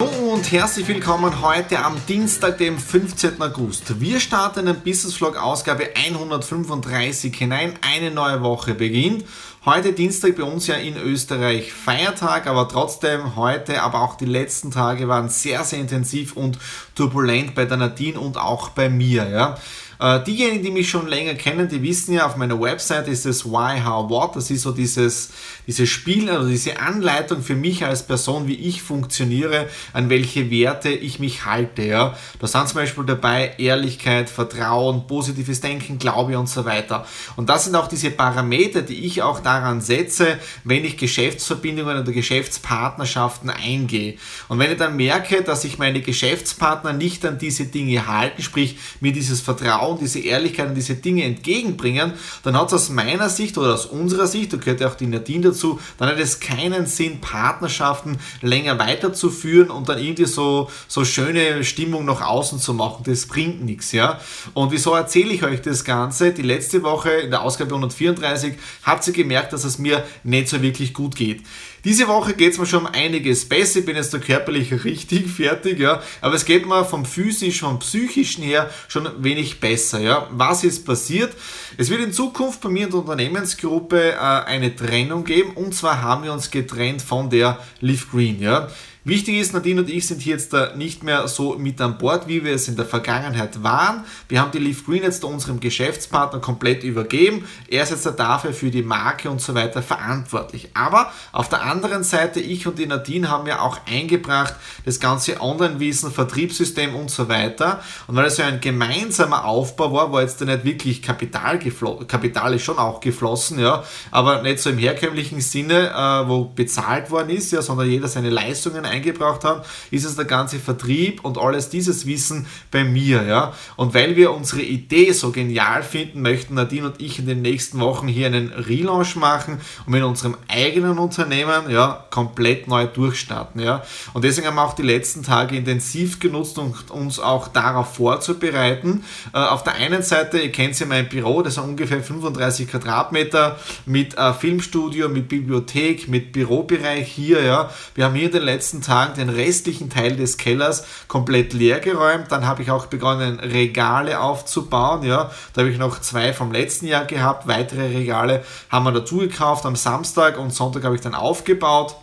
und herzlich willkommen heute am Dienstag, dem 15. August. Wir starten den Business Vlog Ausgabe 135 hinein. Eine neue Woche beginnt. Heute Dienstag bei uns ja in Österreich Feiertag, aber trotzdem heute, aber auch die letzten Tage waren sehr, sehr intensiv und turbulent bei der Nadine und auch bei mir. Ja. Äh, diejenigen, die mich schon länger kennen, die wissen ja, auf meiner Website ist es Why, How, What. Das ist so dieses, dieses Spiel, also diese Anleitung für mich als Person, wie ich funktioniere, an welche Werte ich mich halte. Ja. Da sind zum Beispiel dabei Ehrlichkeit, Vertrauen, positives Denken, Glaube und so weiter. Und das sind auch diese Parameter, die ich auch daran setze, wenn ich Geschäftsverbindungen oder Geschäftspartnerschaften eingehe. Und wenn ich dann merke, dass sich meine Geschäftspartner nicht an diese Dinge halten, sprich mir dieses Vertrauen Vertrauen, diese Ehrlichkeit und diese Dinge entgegenbringen, dann hat es aus meiner Sicht oder aus unserer Sicht, da gehört ja auch die Nadine dazu, dann hat es keinen Sinn, Partnerschaften länger weiterzuführen und dann irgendwie so, so schöne Stimmung nach außen zu machen. Das bringt nichts, ja. Und wieso erzähle ich euch das Ganze? Die letzte Woche in der Ausgabe 134 habt ihr gemerkt, dass es mir nicht so wirklich gut geht. Diese Woche geht es mir schon um einiges besser. Ich bin jetzt da körperlich richtig fertig, ja. Aber es geht mir vom physischen, vom psychischen her schon wenig besser, ja. Was ist passiert? Es wird in Zukunft bei mir in der Unternehmensgruppe äh, eine Trennung geben. Und zwar haben wir uns getrennt von der Leaf Green, ja. Wichtig ist, Nadine und ich sind hier jetzt nicht mehr so mit an Bord, wie wir es in der Vergangenheit waren. Wir haben die Leaf Green jetzt unserem Geschäftspartner komplett übergeben. Er ist jetzt dafür für die Marke und so weiter verantwortlich. Aber auf der anderen Seite, ich und die Nadine haben ja auch eingebracht, das ganze Online-Wissen, Vertriebssystem und so weiter. Und weil es ja ein gemeinsamer Aufbau war, war jetzt nicht wirklich Kapital geflossen, Kapital ist schon auch geflossen, ja, aber nicht so im herkömmlichen Sinne, äh, wo bezahlt worden ist, ja, sondern jeder seine Leistungen eingebracht haben, ist es der ganze Vertrieb und alles dieses Wissen bei mir. Ja? Und weil wir unsere Idee so genial finden, möchten Nadine und ich in den nächsten Wochen hier einen Relaunch machen und mit unserem eigenen Unternehmen ja, komplett neu durchstarten. Ja? Und deswegen haben wir auch die letzten Tage intensiv genutzt, um uns auch darauf vorzubereiten. Äh, auf der einen Seite, ihr kennt ja mein Büro, das sind ungefähr 35 Quadratmeter mit äh, Filmstudio, mit Bibliothek, mit Bürobereich hier. Ja. Wir haben hier in den letzten nächsten Tagen den restlichen Teil des Kellers komplett leer geräumt. Dann habe ich auch begonnen, Regale aufzubauen. Ja, da habe ich noch zwei vom letzten Jahr gehabt. Weitere Regale haben wir dazu gekauft am Samstag und Sonntag habe ich dann aufgebaut.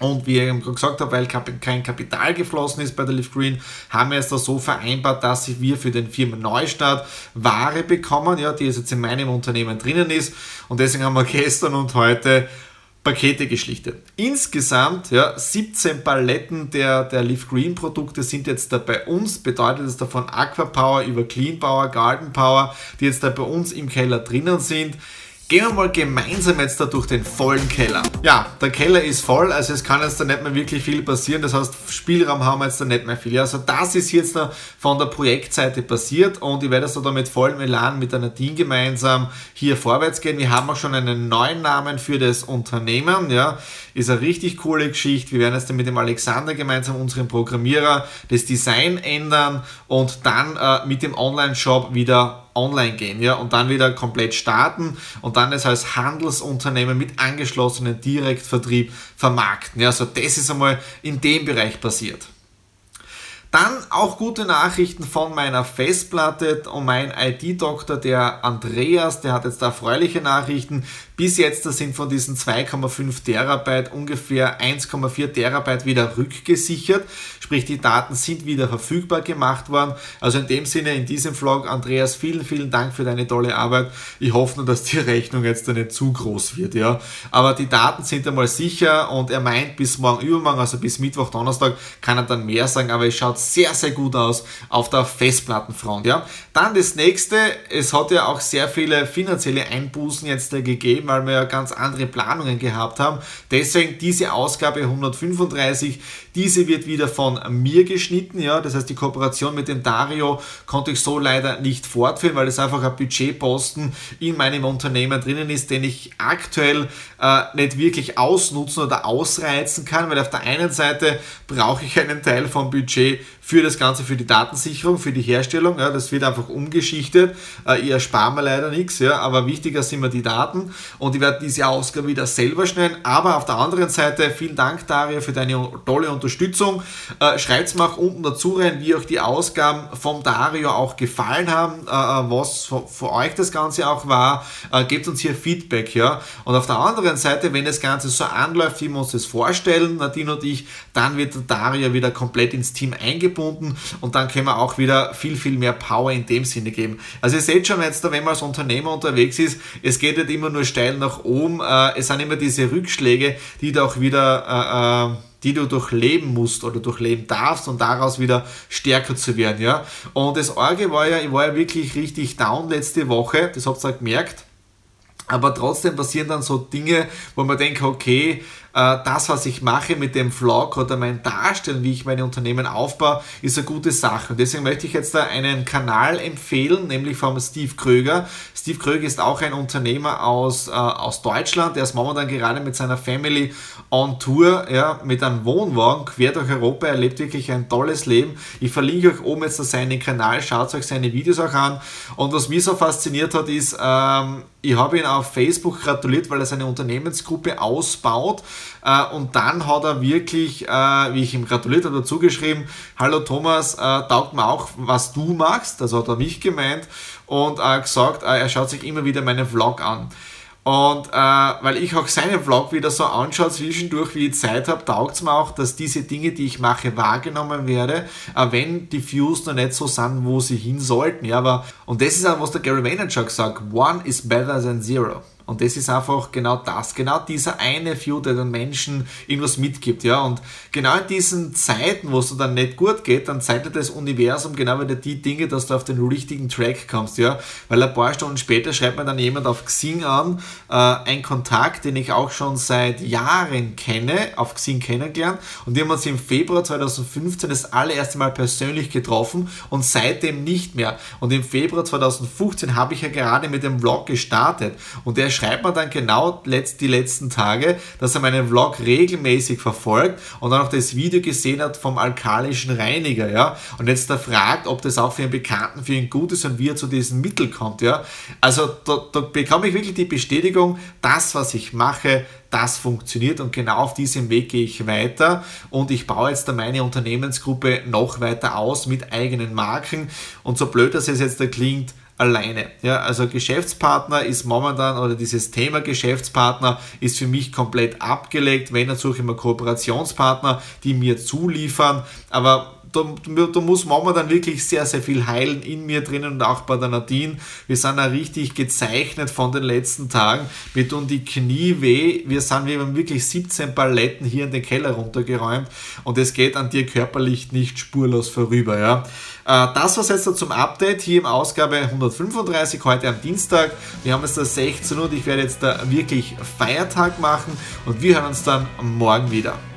Und wie ich gesagt habe, weil kein Kapital geflossen ist bei der Live Green, haben wir es da so vereinbart, dass wir für den Firmen Neustart Ware bekommen, ja, die jetzt in meinem Unternehmen drinnen ist. Und deswegen haben wir gestern und heute Pakete geschlichtet. Insgesamt ja, 17 Paletten der, der Leaf Green Produkte sind jetzt da bei uns, bedeutet es davon Aquapower über Clean Power, Garden Power, die jetzt da bei uns im Keller drinnen sind. Gehen wir mal gemeinsam jetzt da durch den vollen Keller. Ja, der Keller ist voll, also es kann jetzt da nicht mehr wirklich viel passieren. Das heißt, Spielraum haben wir jetzt da nicht mehr viel. Also das ist jetzt da von der Projektseite passiert und ich werde so da mit vollem Elan mit der Nadine gemeinsam hier vorwärts gehen. Wir haben auch schon einen neuen Namen für das Unternehmen. Ja, ist eine richtig coole Geschichte. Wir werden jetzt dann mit dem Alexander gemeinsam, unserem Programmierer, das Design ändern und dann äh, mit dem Online-Shop wieder online gehen, ja, und dann wieder komplett starten und dann es als Handelsunternehmen mit angeschlossenen Direktvertrieb vermarkten. Ja, also das ist einmal in dem Bereich passiert. Dann auch gute Nachrichten von meiner Festplatte und mein IT-Doktor, der Andreas, der hat jetzt erfreuliche Nachrichten. Bis jetzt sind von diesen 2,5 Terabyte ungefähr 1,4 Terabyte wieder rückgesichert. Sprich, die Daten sind wieder verfügbar gemacht worden. Also in dem Sinne, in diesem Vlog, Andreas, vielen, vielen Dank für deine tolle Arbeit. Ich hoffe nur, dass die Rechnung jetzt nicht zu groß wird, ja. Aber die Daten sind einmal sicher und er meint, bis morgen übermorgen, also bis Mittwoch, Donnerstag, kann er dann mehr sagen, aber es schaut sehr, sehr gut aus auf der Festplattenfront, ja. Dann das nächste, es hat ja auch sehr viele finanzielle Einbußen jetzt gegeben, weil wir ja ganz andere Planungen gehabt haben. Deswegen diese Ausgabe 135, diese wird wieder von mir geschnitten, ja. Das heißt, die Kooperation mit dem Dario konnte ich so leider nicht fortführen, weil es einfach ein Budgetposten in meinem Unternehmen drinnen ist, den ich aktuell äh, nicht wirklich ausnutzen oder ausreizen kann, weil auf der einen Seite brauche ich einen Teil vom Budget für das Ganze, für die Datensicherung, für die Herstellung. Ja, das wird einfach umgeschichtet. Äh, ich erspare mir leider nichts, ja, aber wichtiger sind mir die Daten und ich werde diese Ausgabe wieder selber schneiden. Aber auf der anderen Seite, vielen Dank, Daria, für deine tolle Unterstützung. Äh, Schreibt mal unten dazu rein, wie euch die Ausgaben vom Dario auch gefallen haben, äh, äh was für, euch das Ganze auch war. Äh, gebt uns hier Feedback, ja. Und auf der anderen Seite, wenn das Ganze so anläuft, wie wir uns das vorstellen, Nadine und ich, dann wird der Dario wieder komplett ins Team eingebunden und dann können wir auch wieder viel, viel mehr Power in dem Sinne geben. Also ihr seht schon jetzt, wenn man als Unternehmer unterwegs ist, es geht nicht immer nur steil nach oben, äh, es sind immer diese Rückschläge, die da auch wieder äh, äh, die du durchleben musst oder durchleben darfst und daraus wieder stärker zu werden, ja. Und das Orge war ja, ich war ja wirklich richtig down letzte Woche, das habt ihr ja gemerkt. Aber trotzdem passieren dann so Dinge, wo man denkt, okay, das, was ich mache mit dem Vlog oder mein Darstellen, wie ich meine Unternehmen aufbaue, ist eine gute Sache. Und deswegen möchte ich jetzt da einen Kanal empfehlen, nämlich vom Steve Kröger. Steve Kröger ist auch ein Unternehmer aus, äh, aus Deutschland. Der ist momentan gerade mit seiner Family on Tour ja, mit einem Wohnwagen quer durch Europa. Er lebt wirklich ein tolles Leben. Ich verlinke euch oben jetzt seinen Kanal. Schaut euch seine Videos auch an. Und was mich so fasziniert hat, ist, ähm, ich habe ihn auf Facebook gratuliert, weil er seine Unternehmensgruppe ausbaut. Äh, und dann hat er wirklich, äh, wie ich ihm gratuliert habe, dazu geschrieben, hallo Thomas, äh, taugt mir auch, was du magst. Das hat er mich gemeint. Und gesagt, er schaut sich immer wieder meinen Vlog an. Und äh, weil ich auch seinen Vlog wieder so anschaue zwischendurch, wie ich Zeit habe, taugt es mir auch, dass diese Dinge, die ich mache, wahrgenommen werde, äh, wenn die Views noch nicht so sind, wo sie hin sollten. Ja, aber, und das ist auch, was der Gary Vaynerchuk sagt, one is better than zero. Und das ist einfach genau das, genau dieser eine View, der den Menschen irgendwas mitgibt, ja. Und genau in diesen Zeiten, wo es dann nicht gut geht, dann zeitet das Universum genau wieder die Dinge, dass du auf den richtigen Track kommst, ja. Weil ein paar Stunden später schreibt mir dann jemand auf Xing an, äh, ein Kontakt, den ich auch schon seit Jahren kenne, auf Xing kennengelernt. Und wir haben uns im Februar 2015 das allererste Mal persönlich getroffen und seitdem nicht mehr. Und im Februar 2015 habe ich ja gerade mit dem Vlog gestartet und der schreibt mir dann genau die letzten Tage, dass er meinen Vlog regelmäßig verfolgt und dann auch das Video gesehen hat vom alkalischen Reiniger, ja, und jetzt da fragt, ob das auch für einen Bekannten für ihn gut ist und wie er zu diesem Mittel kommt, ja. Also da, da bekomme ich wirklich die Bestätigung, das, was ich mache, das funktioniert und genau auf diesem Weg gehe ich weiter. Und ich baue jetzt da meine Unternehmensgruppe noch weiter aus mit eigenen Marken. Und so blöd, dass es jetzt da klingt, alleine. Ja, also Geschäftspartner ist momentan oder dieses Thema Geschäftspartner ist für mich komplett abgelegt. Wenn, dann suche ich immer Kooperationspartner, die mir zuliefern. Aber da, da muss momentan wirklich sehr, sehr viel heilen in mir drinnen und auch bei der Nadine. Wir sind ja richtig gezeichnet von den letzten Tagen. Mir tun die Knie weh. Wir sind, wir haben wirklich 17 Paletten hier in den Keller runtergeräumt und es geht an dir körperlich nicht spurlos vorüber. Ja. Äh, das war jetzt zum Update hier im Ausgabe 135 heute am Dienstag. Wir haben jetzt da 16 Uhr und ich werde jetzt da wirklich Feiertag machen und wir hören uns dann morgen wieder.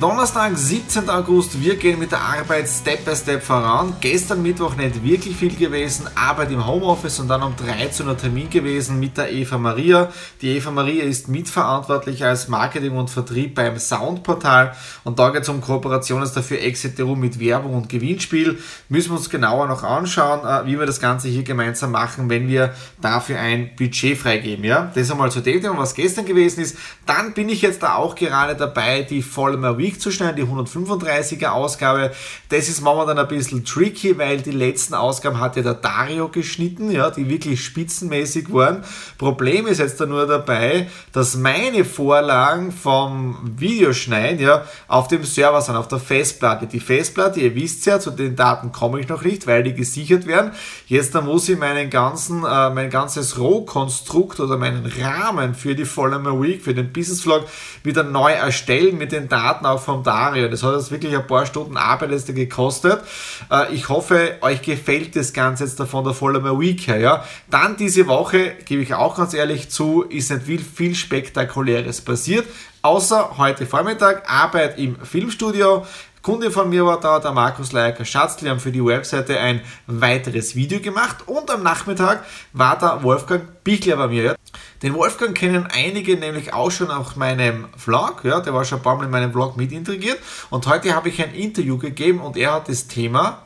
Donnerstag, 17. August, wir gehen mit der Arbeit Step by Step voran. Gestern Mittwoch nicht wirklich viel gewesen, Arbeit im Homeoffice und dann um 13 Uhr Termin gewesen mit der Eva Maria. Die Eva Maria ist mitverantwortlich als Marketing und Vertrieb beim Soundportal und da geht es um Kooperationen dafür Exiterum mit Werbung und Gewinnspiel. Müssen wir uns genauer noch anschauen, äh, wie wir das Ganze hier gemeinsam machen, wenn wir dafür ein Budget freigeben. Ja? Das einmal zu dem Thema, was gestern gewesen ist. Dann bin ich jetzt da auch gerade dabei, die Vollmer Week zu schneiden, die 135er Ausgabe. Das ist momentan ein bisschen tricky, weil die letzten Ausgaben hat ja der Dario geschnitten, ja, die wirklich spitzenmäßig waren. Problem ist jetzt da nur dabei, dass meine Vorlagen vom Videoschneiden ja auf dem Server sind, auf der Festplatte. Die Festplatte, ihr wisst ja, zu den Daten komme ich noch nicht, weil die gesichert werden. Jetzt da muss ich meinen ganzen, äh, mein ganzes Rohkonstrukt oder meinen Rahmen für die Follower Week, für den Business Vlog wieder neu erstellen mit den Daten auch vom Dario. Das hat jetzt wirklich ein paar Stunden Arbeit jetzt gekostet. Äh, ich hoffe, euch gefällt das Ganze jetzt von der Follower Week her. Ja? Dann diese Woche, gebe ich auch ganz ehrlich zu, ist nicht viel, viel Spektakuläres passiert. Außer heute Vormittag Arbeit im Filmstudio. Kunde von mir war da, der Markus Leiker Schatzl, haben für die Webseite ein weiteres Video gemacht und am Nachmittag war der Wolfgang Bichler bei mir. Den Wolfgang kennen einige nämlich auch schon auf meinem Vlog, ja, der war schon ein paar Mal in meinem Vlog mit integriert und heute habe ich ein Interview gegeben und er hat das Thema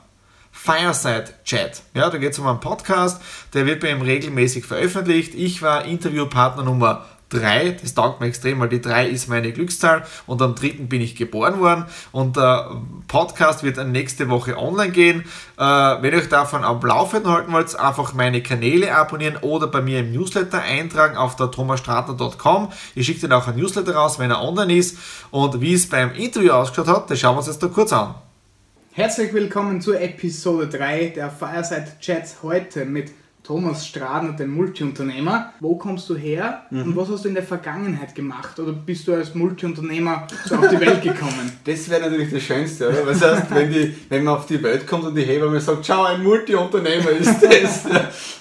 Fireside Chat. Ja, da geht es um einen Podcast, der wird bei ihm regelmäßig veröffentlicht. Ich war Interviewpartner Nummer 3, das taugt mir extrem, weil die 3 ist meine Glückszahl und am 3. bin ich geboren worden und der Podcast wird nächste Woche online gehen. Äh, wenn ihr euch davon am Laufenden halten wollt, einfach meine Kanäle abonnieren oder bei mir im Newsletter eintragen auf der thomasstratner.com. Ich schicke dann auch ein Newsletter raus, wenn er online ist und wie es beim Interview ausgeschaut hat, das schauen wir uns jetzt da kurz an. Herzlich willkommen zur Episode 3 der Fireside Chats heute mit Thomas Stradner, den Multiunternehmer. Wo kommst du her mhm. und was hast du in der Vergangenheit gemacht? Oder bist du als Multiunternehmer so auf die Welt gekommen? Das wäre natürlich das Schönste, oder? Was heißt, wenn, die, wenn man auf die Welt kommt und die Hebamme sagt, schau, ein Multiunternehmer ist das.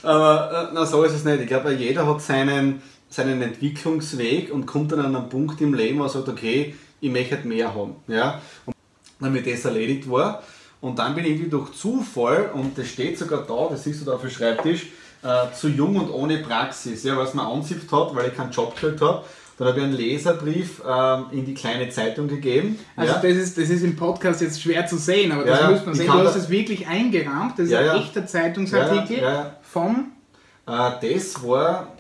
Aber äh, na, so ist es nicht. Ich glaube, jeder hat seinen, seinen Entwicklungsweg und kommt dann an einen Punkt im Leben, wo er sagt, okay, ich möchte mehr haben. Ja? Und damit das erledigt war, und dann bin ich irgendwie durch Zufall, und das steht sogar da, das siehst du da auf dem Schreibtisch, äh, zu jung und ohne Praxis, ja, was man ansieht hat, weil ich keinen Job gekriegt habe. Dann habe ich einen Leserbrief ähm, in die kleine Zeitung gegeben. Also ja. das, ist, das ist im Podcast jetzt schwer zu sehen, aber das ja, muss man sehen. Du hast es wirklich eingerahmt. Das ist ja, ein echter Zeitungsartikel von... Äh, das war...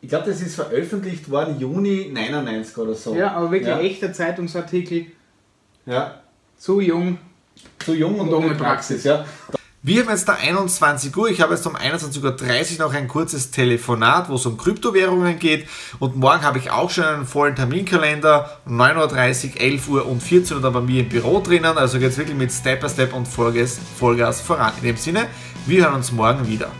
Ich glaube, das ist veröffentlicht worden Juni 99 oder so. Ja, aber wirklich ein echter Zeitungsartikel. Ja. Zu jung zu jung und, ohne Praxis, ja. Wir haben jetzt da 21 Uhr. Ich habe jetzt um 21.30 Uhr noch ein kurzes Telefonat, wo es um Kryptowährungen geht. Und morgen habe ich auch schon einen vollen Terminkalender. 9.30 Uhr, 11 Uhr und 14 Uhr dann bei mir im Büro drinnen. Also geht es wirklich mit Step by Step und Vollgas, Vollgas voran. In dem Sinne, wir hören uns morgen wieder.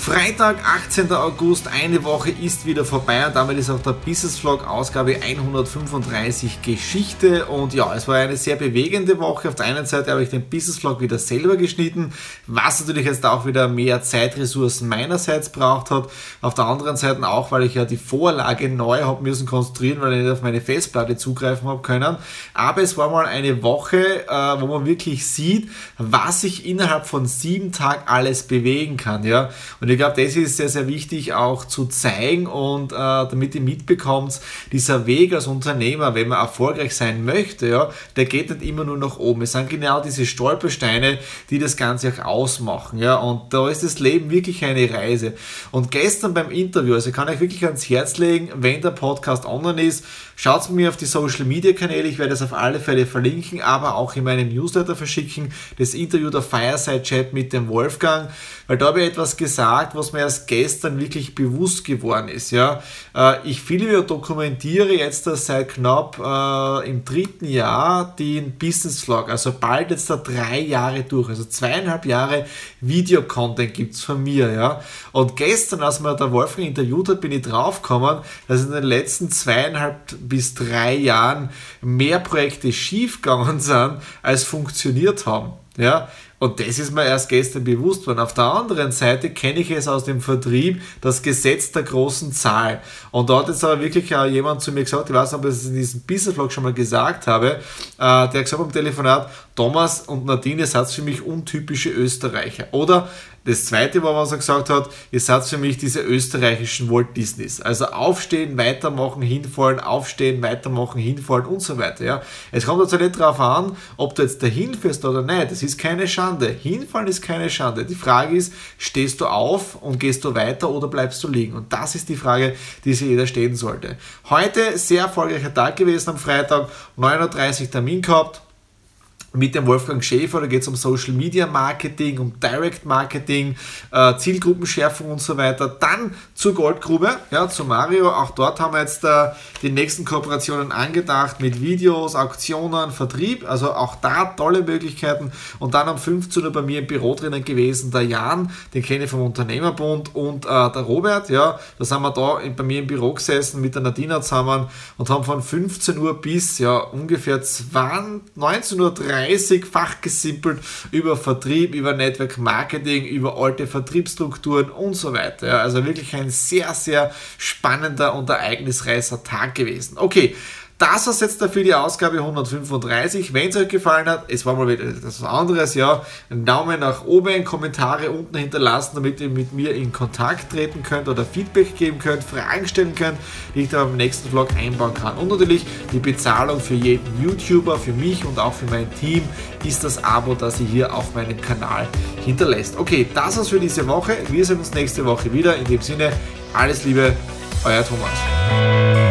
Freitag, 18. August, eine Woche ist wieder vorbei und damit ist auch der Business Vlog Ausgabe 135 Geschichte und ja, es war eine sehr bewegende Woche. Auf der einen Seite habe ich den Business Vlog wieder selber geschnitten, was natürlich jetzt auch wieder mehr Zeitressourcen meinerseits braucht hat. Auf der anderen Seite auch, weil ich ja die Vorlage neu habe müssen konstruieren, weil ich nicht auf meine Festplatte zugreifen habe können. Aber es war mal eine Woche, äh, wo man wirklich sieht, was sich innerhalb von sieben Tagen alles bewegen kann, ja. Und und ich glaube, das ist sehr, sehr wichtig auch zu zeigen und äh, damit ihr mitbekommt, dieser Weg als Unternehmer, wenn man erfolgreich sein möchte, ja, der geht nicht immer nur nach oben. Es sind genau diese Stolpersteine, die das Ganze auch ausmachen. Ja, und da ist das Leben wirklich eine Reise. Und gestern beim Interview, also kann ich wirklich ans Herz legen, wenn der Podcast online ist, schaut mir auf die Social Media Kanäle, ich werde es auf alle Fälle verlinken, aber auch in meinem Newsletter verschicken, das Interview der Fireside Chat mit dem Wolfgang, weil da habe ich etwas gesagt, was mir erst gestern wirklich bewusst geworden ist. Ja, äh, ich filme und dokumentiere jetzt seit knapp äh, im dritten Jahr den Business Vlog, also bald jetzt da drei Jahre durch, also zweieinhalb Jahre Videocontent gibt es von mir. Ja, und gestern, als mir der Wolfgang interviewt hat, bin ich draufgekommen, dass in den letzten zweieinhalb bis drei Jahren mehr Projekte schiefgegangen sind, als funktioniert haben. Ja, und das ist mir erst gestern bewusst worden. Auf der anderen Seite kenne ich es aus dem Vertrieb, das Gesetz der großen Zahl. Und da hat jetzt aber wirklich auch jemand zu mir gesagt, ich weiß nicht, ob ich es in diesem Business-Vlog schon mal gesagt habe, äh, der hat gesagt beim Telefonat, Thomas und Nadine seid für mich untypische Österreicher. Oder Das zweite war, was er gesagt hat, ihr seid für mich diese österreichischen Walt Disneys. Also aufstehen, weitermachen, hinfallen, aufstehen, weitermachen, hinfallen und so weiter. Ja. Es kommt also nicht darauf an, ob du jetzt dahin fährst oder nicht. Das ist keine Schande. Hinfallen ist keine Schande. Die Frage ist, stehst du auf und gehst du weiter oder bleibst du liegen? Und das ist die Frage, die sich jeder stellen sollte. Heute sehr erfolgreicher Tag gewesen am Freitag, 9.30 Uhr Termin gehabt mit dem Wolfgang Schäfer, da geht es um Social Media Marketing, um Direct Marketing, äh, Zielgruppenschärfung und so weiter. Dann zur Goldgrube, ja, zu Mario. Auch dort haben wir jetzt äh, die nächsten Kooperationen angedacht mit Videos, Auktionen, Vertrieb. Also auch da tolle Möglichkeiten. Und dann am 15 Uhr bei mir im Büro drinnen gewesen, der Jan, den kenne ich vom Unternehmerbund und äh, der Robert, ja, da sind wir da bei mir im Büro gesessen mit der Nadina zusammen und haben von 15 Uhr bis ja ungefähr 20, 19.30 Uhr 30 fachgesimpelt über Vertrieb, über Network Marketing, über alte Vertriebsstrukturen und so weiter. Ja, also wirklich ein sehr, sehr spannender und ereignisreicher Tag gewesen. Okay, das war jetzt dafür die Ausgabe 135. Wenn es euch gefallen hat, es war mal wieder etwas anderes, ja, einen Daumen nach oben, Kommentare unten hinterlassen, damit ihr mit mir in Kontakt treten könnt oder Feedback geben könnt, Fragen stellen könnt, die ich dann beim nächsten Vlog einbauen kann. Und natürlich die Bezahlung für jeden YouTuber, für mich und auch für mein Team ist das Abo, das ihr hier auf meinem Kanal hinterlässt. Okay, das war's für diese Woche. Wir sehen uns nächste Woche wieder. In dem Sinne, alles Liebe, euer Thomas.